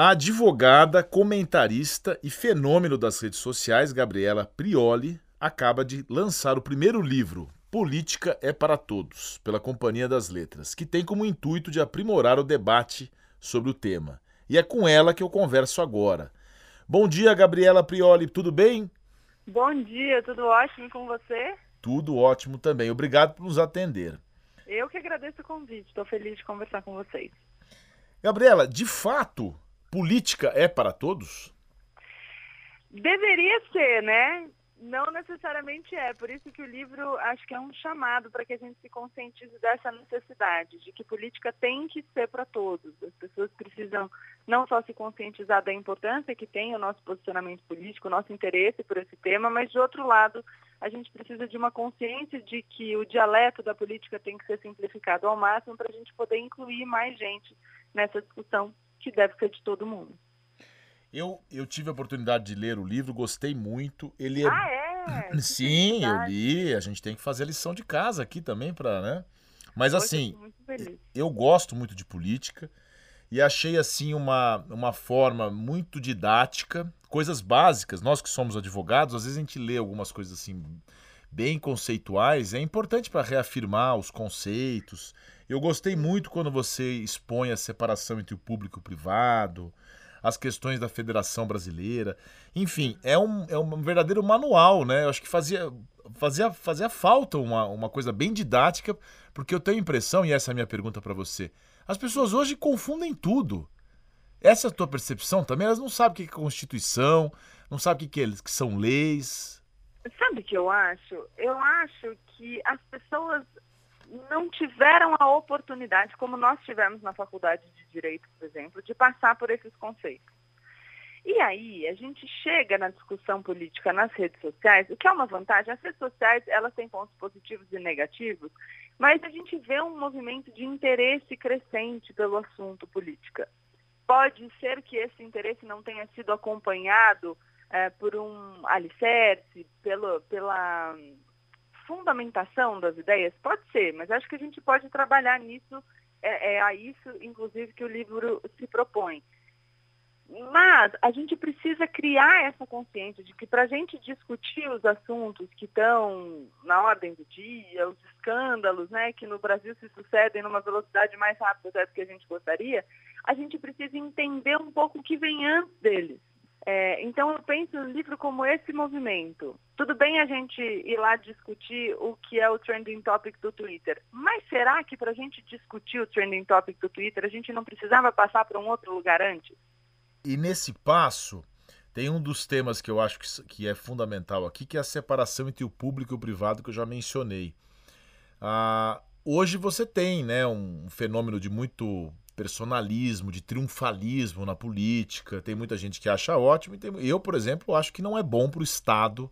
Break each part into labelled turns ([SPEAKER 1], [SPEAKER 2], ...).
[SPEAKER 1] A advogada, comentarista e fenômeno das redes sociais, Gabriela Prioli, acaba de lançar o primeiro livro, Política é para Todos, pela Companhia das Letras, que tem como intuito de aprimorar o debate sobre o tema. E é com ela que eu converso agora. Bom dia, Gabriela Prioli, tudo bem?
[SPEAKER 2] Bom dia, tudo ótimo com você?
[SPEAKER 1] Tudo ótimo também. Obrigado por nos atender.
[SPEAKER 2] Eu que agradeço o convite, estou feliz de conversar com vocês.
[SPEAKER 1] Gabriela, de fato, política é para todos?
[SPEAKER 2] Deveria ser, né? Não necessariamente é. Por isso que o livro acho que é um chamado para que a gente se conscientize dessa necessidade, de que política tem que ser para todos. As pessoas precisam não só se conscientizar da importância que tem o nosso posicionamento político, o nosso interesse por esse tema, mas de outro lado, a gente precisa de uma consciência de que o dialeto da política tem que ser simplificado ao máximo para a gente poder incluir mais gente nessa discussão que deve ser de todo mundo.
[SPEAKER 1] Eu, eu tive a oportunidade de ler o livro, gostei muito. Ele é...
[SPEAKER 2] Ah, é?
[SPEAKER 1] Sim, eu li. A gente tem que fazer a lição de casa aqui também para, né? Mas assim, eu gosto muito de política e achei assim uma, uma forma muito didática, coisas básicas. Nós que somos advogados, às vezes a gente lê algumas coisas assim bem conceituais, é importante para reafirmar os conceitos. Eu gostei muito quando você expõe a separação entre o público e o privado, as questões da Federação Brasileira. Enfim, é um, é um verdadeiro manual, né? Eu acho que fazia, fazia, fazia falta uma, uma coisa bem didática, porque eu tenho a impressão, e essa é a minha pergunta para você, as pessoas hoje confundem tudo. Essa é a tua percepção também? Elas não sabem o que é Constituição, não sabem o que, é, que são leis.
[SPEAKER 2] Sabe o que eu acho? Eu acho que as pessoas não tiveram a oportunidade, como nós tivemos na faculdade de Direito, por exemplo, de passar por esses conceitos. E aí, a gente chega na discussão política nas redes sociais, o que é uma vantagem, as redes sociais, elas têm pontos positivos e negativos, mas a gente vê um movimento de interesse crescente pelo assunto política. Pode ser que esse interesse não tenha sido acompanhado é, por um alicerce, pelo, pela fundamentação das ideias? Pode ser, mas acho que a gente pode trabalhar nisso, é, é a isso, inclusive, que o livro se propõe. Mas a gente precisa criar essa consciência de que para a gente discutir os assuntos que estão na ordem do dia, os escândalos né, que no Brasil se sucedem numa velocidade mais rápida do que a gente gostaria, a gente precisa entender um pouco o que vem antes deles. É, então eu penso no livro como esse movimento. Tudo bem a gente ir lá discutir o que é o trending topic do Twitter, mas será que para a gente discutir o trending topic do Twitter a gente não precisava passar para um outro lugar antes?
[SPEAKER 1] E nesse passo tem um dos temas que eu acho que, que é fundamental aqui, que é a separação entre o público e o privado que eu já mencionei. Ah, hoje você tem né, um fenômeno de muito personalismo, de triunfalismo na política. Tem muita gente que acha ótimo. E tem... Eu, por exemplo, acho que não é bom para o Estado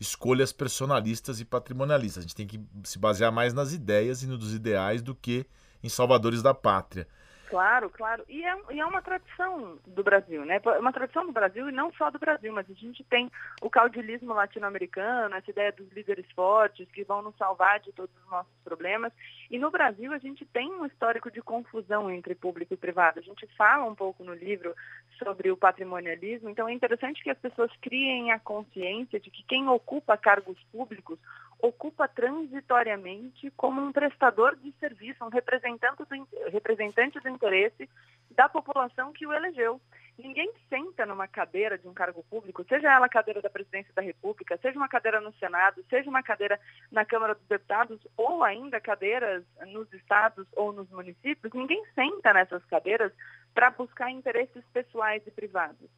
[SPEAKER 1] escolhas personalistas e patrimonialistas. A gente tem que se basear mais nas ideias e nos ideais do que em salvadores da pátria.
[SPEAKER 2] Claro, claro. E é, e é, uma tradição do Brasil, né? É uma tradição do Brasil e não só do Brasil, mas a gente tem o caudilismo latino-americano, essa ideia dos líderes fortes que vão nos salvar de todos os nossos problemas. E no Brasil a gente tem um histórico de confusão entre público e privado. A gente fala um pouco no livro sobre o patrimonialismo, então é interessante que as pessoas criem a consciência de que quem ocupa cargos públicos ocupa transitoriamente como um prestador de serviço, um representante do, representante do interesse da população que o elegeu. Ninguém senta numa cadeira de um cargo público, seja ela a cadeira da presidência da República, seja uma cadeira no Senado, seja uma cadeira na Câmara dos Deputados, ou ainda cadeiras nos estados ou nos municípios, ninguém senta nessas cadeiras para buscar interesses pessoais e privados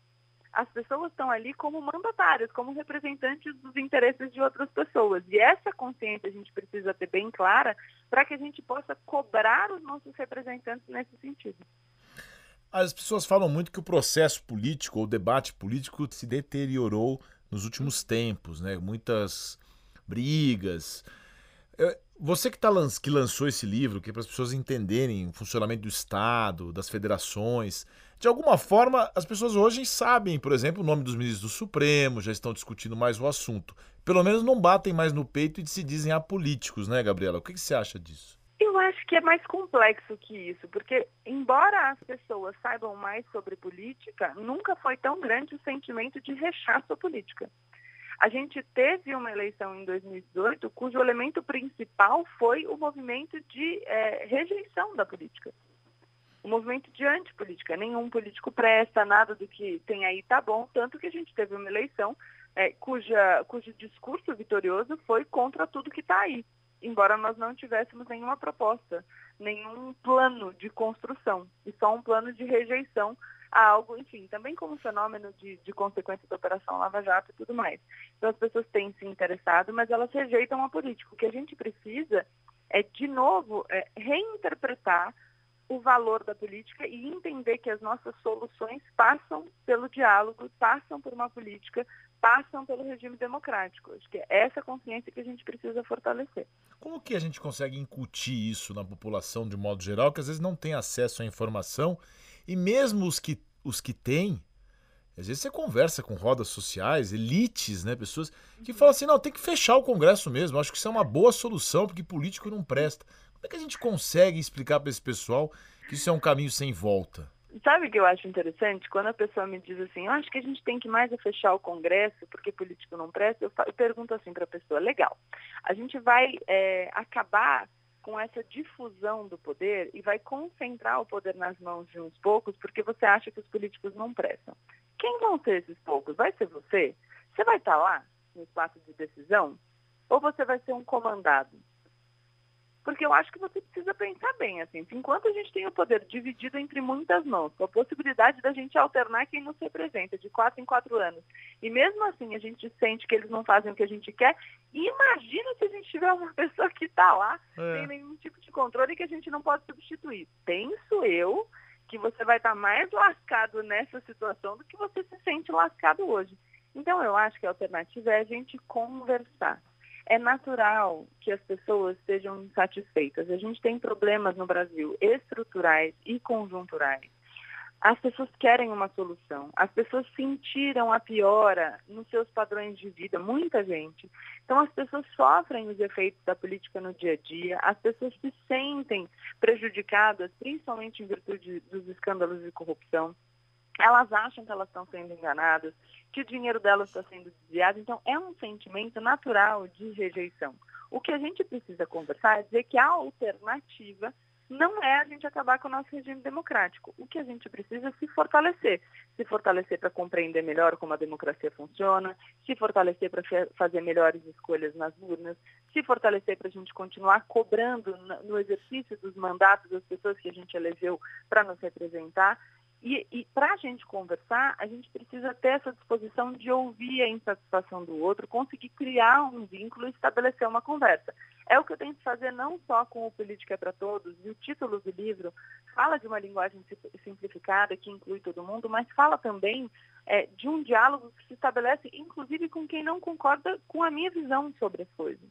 [SPEAKER 2] as pessoas estão ali como mandatários, como representantes dos interesses de outras pessoas. E essa consciência a gente precisa ter bem clara para que a gente possa cobrar os nossos representantes nesse sentido.
[SPEAKER 1] As pessoas falam muito que o processo político, ou o debate político, se deteriorou nos últimos tempos, né? Muitas brigas. Você que, tá, que lançou esse livro, que é para as pessoas entenderem o funcionamento do Estado, das federações, de alguma forma, as pessoas hoje sabem, por exemplo, o nome dos ministros do Supremo, já estão discutindo mais o assunto. Pelo menos não batem mais no peito e se dizem apolíticos, né, Gabriela? O que, que você acha disso?
[SPEAKER 2] Eu acho que é mais complexo que isso, porque embora as pessoas saibam mais sobre política, nunca foi tão grande o sentimento de rechaço à política. A gente teve uma eleição em 2018 cujo elemento principal foi o movimento de é, rejeição da política. O movimento de antipolítica. Nenhum político presta, nada do que tem aí tá bom, tanto que a gente teve uma eleição é, cuja, cujo discurso vitorioso foi contra tudo que está aí, embora nós não tivéssemos nenhuma proposta, nenhum plano de construção, e só um plano de rejeição algo, enfim, também como fenômeno de, de consequência da Operação Lava Jato e tudo mais. Então as pessoas têm se interessado, mas elas rejeitam a política. O que a gente precisa é, de novo, é, reinterpretar o valor da política e entender que as nossas soluções passam pelo diálogo, passam por uma política, passam pelo regime democrático. Acho que é essa consciência que a gente precisa fortalecer.
[SPEAKER 1] Como que a gente consegue incutir isso na população de modo geral, que às vezes não tem acesso à informação e mesmo os que, os que têm, às vezes você conversa com rodas sociais, elites, né, pessoas que falam assim, não, tem que fechar o Congresso mesmo, acho que isso é uma boa solução, porque político não presta. Como é que a gente consegue explicar para esse pessoal que isso é um caminho sem volta?
[SPEAKER 2] Sabe o que eu acho interessante? Quando a pessoa me diz assim, eu acho que a gente tem que mais é fechar o Congresso porque político não presta, eu, eu pergunto assim para a pessoa, legal, a gente vai é, acabar com essa difusão do poder e vai concentrar o poder nas mãos de uns poucos porque você acha que os políticos não prestam. Quem vão ser esses poucos? Vai ser você? Você vai estar lá no espaço de decisão? Ou você vai ser um comandado? Porque eu acho que você precisa pensar bem, assim, enquanto a gente tem o poder dividido entre muitas mãos, com a possibilidade da gente alternar quem nos representa de quatro em quatro anos, e mesmo assim a gente sente que eles não fazem o que a gente quer, imagina se a gente tiver uma pessoa que está lá, é. sem nenhum tipo de controle que a gente não pode substituir. Penso eu que você vai estar tá mais lascado nessa situação do que você se sente lascado hoje. Então eu acho que a alternativa é a gente conversar é natural que as pessoas sejam insatisfeitas. A gente tem problemas no Brasil estruturais e conjunturais. As pessoas querem uma solução. As pessoas sentiram a piora nos seus padrões de vida, muita gente. Então, as pessoas sofrem os efeitos da política no dia a dia, as pessoas se sentem prejudicadas, principalmente em virtude dos escândalos de corrupção. Elas acham que elas estão sendo enganadas, que o dinheiro delas está sendo desviado. Então, é um sentimento natural de rejeição. O que a gente precisa conversar é dizer que a alternativa não é a gente acabar com o nosso regime democrático. O que a gente precisa é se fortalecer. Se fortalecer para compreender melhor como a democracia funciona, se fortalecer para fazer melhores escolhas nas urnas, se fortalecer para a gente continuar cobrando no exercício dos mandatos das pessoas que a gente elegeu para nos representar e, e para a gente conversar, a gente precisa ter essa disposição de ouvir a insatisfação do outro, conseguir criar um vínculo e estabelecer uma conversa. É o que eu tento fazer não só com o Política para Todos, e o título do livro fala de uma linguagem simplificada que inclui todo mundo, mas fala também é, de um diálogo que se estabelece, inclusive, com quem não concorda com a minha visão sobre as coisas.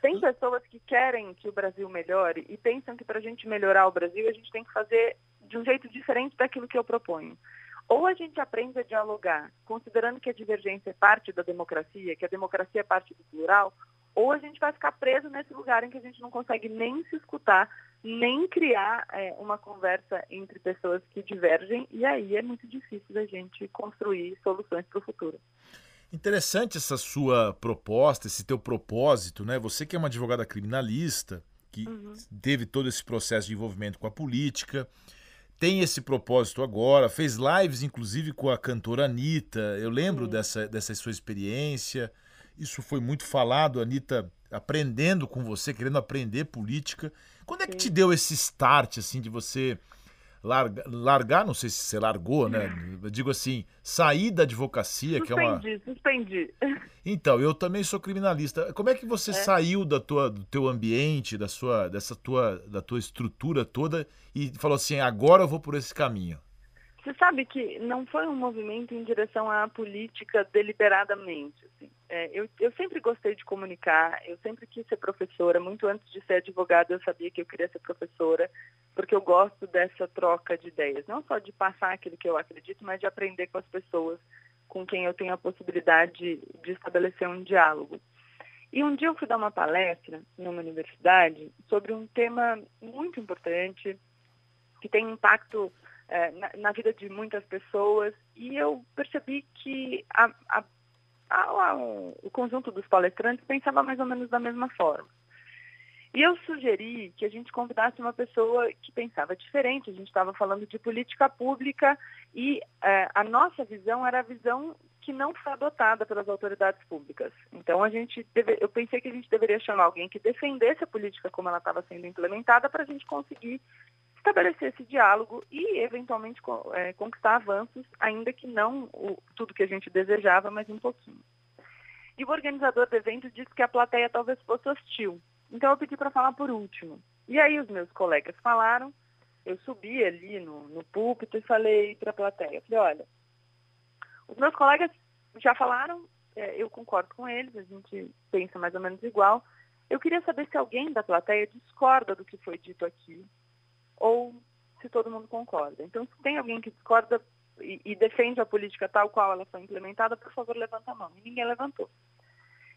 [SPEAKER 2] Tem pessoas que querem que o Brasil melhore e pensam que para a gente melhorar o Brasil, a gente tem que fazer de um jeito diferente daquilo que eu proponho. Ou a gente aprende a dialogar, considerando que a divergência é parte da democracia, que a democracia é parte do plural, ou a gente vai ficar preso nesse lugar em que a gente não consegue nem se escutar, nem criar é, uma conversa entre pessoas que divergem, e aí é muito difícil da gente construir soluções para o futuro.
[SPEAKER 1] Interessante essa sua proposta, esse teu propósito, né? Você que é uma advogada criminalista, que uhum. teve todo esse processo de envolvimento com a política, tem esse propósito agora, fez lives inclusive com a cantora Anitta. Eu lembro dessa, dessa sua experiência. Isso foi muito falado, Anitta aprendendo com você, querendo aprender política. Quando é que te deu esse start assim de você larga, largar, não sei se você largou, né? Eu digo assim, sair da advocacia,
[SPEAKER 2] suspendi,
[SPEAKER 1] que é uma.
[SPEAKER 2] Suspendi, suspendi.
[SPEAKER 1] Então, eu também sou criminalista. Como é que você é. saiu da tua, do teu ambiente, da sua, dessa tua, da tua estrutura toda e falou assim, agora eu vou por esse caminho?
[SPEAKER 2] Você sabe que não foi um movimento em direção à política deliberadamente. Assim. É, eu, eu sempre gostei de comunicar, eu sempre quis ser professora. Muito antes de ser advogada, eu sabia que eu queria ser professora, porque eu gosto dessa troca de ideias. Não só de passar aquilo que eu acredito, mas de aprender com as pessoas com quem eu tenho a possibilidade de, de estabelecer um diálogo. E um dia eu fui dar uma palestra numa universidade sobre um tema muito importante, que tem impacto é, na, na, vida de muitas pessoas, e eu percebi que a, a, a, o conjunto dos palestrantes pensava mais ou menos da mesma forma. E eu sugeri que a gente convidasse uma pessoa que pensava diferente. A gente estava falando de política pública e é, a nossa visão era a visão que não foi adotada pelas autoridades públicas. Então a gente deve, eu pensei que a gente deveria chamar alguém que defendesse a política como ela estava sendo implementada para a gente conseguir estabelecer esse diálogo e eventualmente é, conquistar avanços, ainda que não o, tudo que a gente desejava, mas um pouquinho. E o organizador do evento disse que a plateia talvez fosse hostil. Então eu pedi para falar por último. E aí os meus colegas falaram, eu subi ali no, no púlpito e falei para a plateia, falei, olha, os meus colegas já falaram, é, eu concordo com eles, a gente pensa mais ou menos igual. Eu queria saber se alguém da plateia discorda do que foi dito aqui, ou se todo mundo concorda. Então, se tem alguém que discorda e, e defende a política tal qual ela foi implementada, por favor, levanta a mão. E ninguém levantou.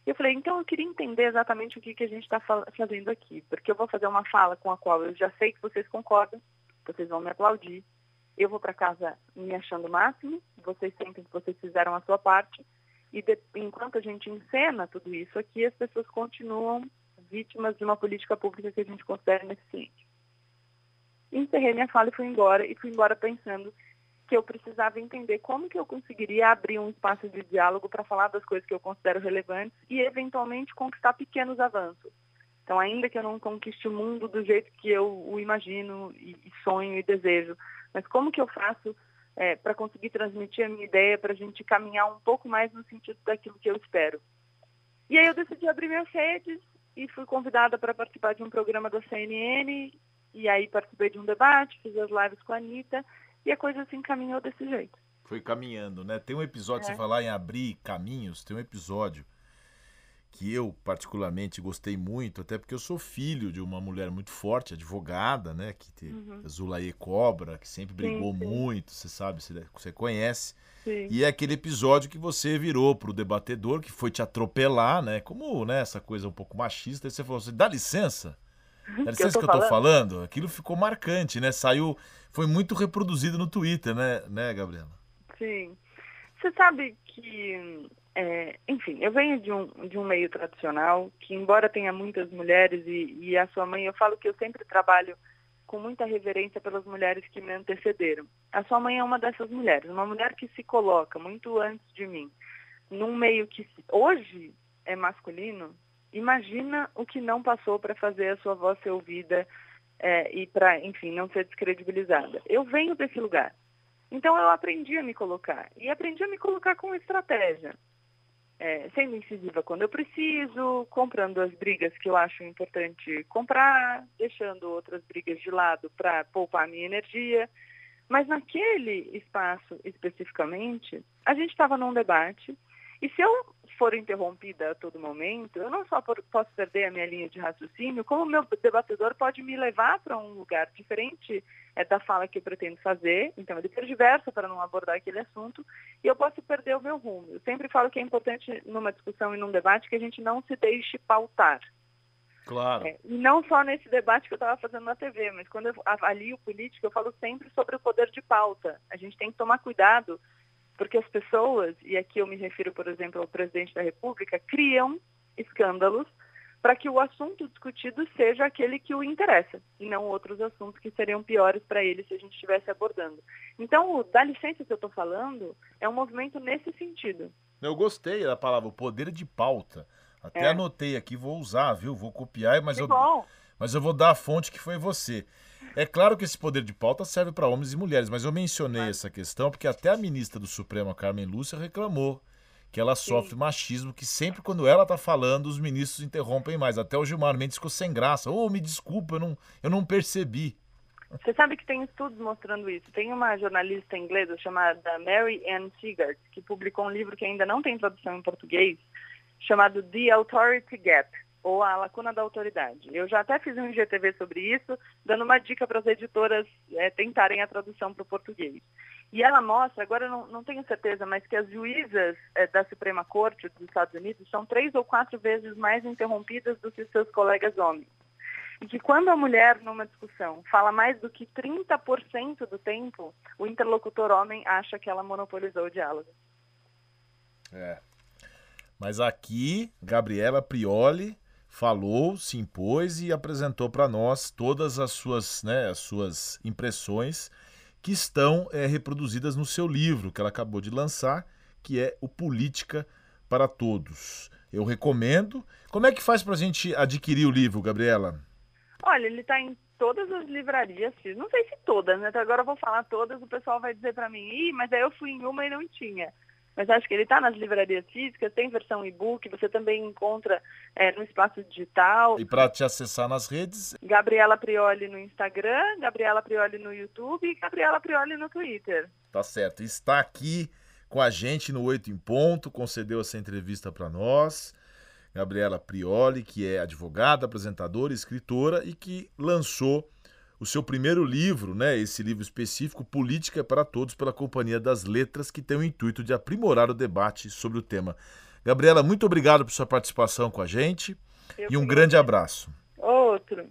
[SPEAKER 2] Eu falei, então eu queria entender exatamente o que, que a gente está fazendo aqui, porque eu vou fazer uma fala com a qual eu já sei que vocês concordam, vocês vão me aplaudir, eu vou para casa me achando o máximo, vocês sentem que vocês fizeram a sua parte, e de, enquanto a gente encena tudo isso aqui, as pessoas continuam vítimas de uma política pública que a gente considera ineficiente. Encerrei minha fala e fui embora, e fui embora pensando que eu precisava entender como que eu conseguiria abrir um espaço de diálogo para falar das coisas que eu considero relevantes e, eventualmente, conquistar pequenos avanços. Então, ainda que eu não conquiste o mundo do jeito que eu o imagino e, sonho e desejo, mas como que eu faço é, para conseguir transmitir a minha ideia, para a gente caminhar um pouco mais no sentido daquilo que eu espero? E aí eu decidi abrir minhas redes e fui convidada para participar de um programa da CNN, e aí participei de um debate, fiz as lives com a Anitta, e a coisa se encaminhou desse jeito.
[SPEAKER 1] Foi caminhando, né? Tem um episódio, é. você falar em abrir caminhos, tem um episódio que eu particularmente gostei muito, até porque eu sou filho de uma mulher muito forte, advogada, né, que te, uhum. Zulaie Cobra, que sempre brigou sim, sim. muito, você sabe, você, você conhece. Sim. E é aquele episódio que você virou pro debatedor, que foi te atropelar, né, como, né, essa coisa um pouco machista, e você falou assim, dá licença, licença que eu tô, que eu tô falando? Aquilo ficou marcante, né, saiu, foi muito reproduzido no Twitter, né, né, Gabriela?
[SPEAKER 2] Sim. Você sabe que é, enfim, eu venho de um, de um meio tradicional que, embora tenha muitas mulheres e, e a sua mãe, eu falo que eu sempre trabalho com muita reverência pelas mulheres que me antecederam. A sua mãe é uma dessas mulheres, uma mulher que se coloca muito antes de mim, num meio que hoje é masculino. Imagina o que não passou para fazer a sua voz ser ouvida é, e para, enfim, não ser descredibilizada. Eu venho desse lugar. Então eu aprendi a me colocar. E aprendi a me colocar com estratégia é, sendo incisiva quando eu preciso, comprando as brigas que eu acho importante comprar, deixando outras brigas de lado para poupar minha energia. Mas naquele espaço especificamente, a gente estava num debate e se eu for interrompida a todo momento, eu não só posso perder a minha linha de raciocínio, como o meu debatedor pode me levar para um lugar diferente é, da fala que eu pretendo fazer, então ele diversa para não abordar aquele assunto, e eu posso perder o meu rumo. Eu sempre falo que é importante numa discussão e num debate que a gente não se deixe pautar.
[SPEAKER 1] Claro. É,
[SPEAKER 2] e não só nesse debate que eu estava fazendo na TV, mas quando eu avalio político, eu falo sempre sobre o poder de pauta. A gente tem que tomar cuidado porque as pessoas, e aqui eu me refiro, por exemplo, ao presidente da República, criam escândalos para que o assunto discutido seja aquele que o interessa, e não outros assuntos que seriam piores para ele se a gente estivesse abordando. Então, o dá licença que eu estou falando é um movimento nesse sentido.
[SPEAKER 1] Eu gostei da palavra, o poder de pauta. Até é. anotei aqui, vou usar, viu? Vou copiar, mas eu, mas eu vou dar a fonte que foi você. É claro que esse poder de pauta serve para homens e mulheres, mas eu mencionei essa questão porque até a ministra do Supremo, Carmen Lúcia, reclamou que ela sofre Sim. machismo, que sempre quando ela está falando, os ministros interrompem mais. Até o Gilmar Mendes ficou sem graça. Ô, oh, me desculpa, eu não, eu não percebi.
[SPEAKER 2] Você sabe que tem estudos mostrando isso. Tem uma jornalista inglesa chamada Mary Ann Sigart, que publicou um livro que ainda não tem tradução em português, chamado The Authority Gap ou a lacuna da autoridade. Eu já até fiz um IGTV sobre isso, dando uma dica para as editoras é, tentarem a tradução para o português. E ela mostra, agora eu não, não tenho certeza, mas que as juízas é, da Suprema Corte dos Estados Unidos são três ou quatro vezes mais interrompidas do que seus colegas homens. E que quando a mulher, numa discussão, fala mais do que 30% do tempo, o interlocutor homem acha que ela monopolizou o diálogo.
[SPEAKER 1] É. Mas aqui, Gabriela Prioli falou, se impôs e apresentou para nós todas as suas, né, as suas impressões que estão é, reproduzidas no seu livro que ela acabou de lançar, que é o Política para Todos. Eu recomendo. Como é que faz para a gente adquirir o livro, Gabriela?
[SPEAKER 2] Olha, ele está em todas as livrarias, não sei se todas, né? Então agora eu vou falar todas, o pessoal vai dizer para mim, Ih, mas aí eu fui em uma e não tinha mas acho que ele está nas livrarias físicas, tem versão e-book, você também encontra é, no espaço digital.
[SPEAKER 1] E para te acessar nas redes?
[SPEAKER 2] Gabriela Prioli no Instagram, Gabriela Prioli no YouTube e Gabriela Prioli no Twitter.
[SPEAKER 1] Tá certo. Está aqui com a gente no Oito em Ponto, concedeu essa entrevista para nós. Gabriela Prioli, que é advogada, apresentadora, escritora e que lançou o seu primeiro livro, né, esse livro específico, Política para Todos, pela Companhia das Letras, que tem o intuito de aprimorar o debate sobre o tema. Gabriela, muito obrigado por sua participação com a gente Eu e um grande abraço.
[SPEAKER 2] Outro.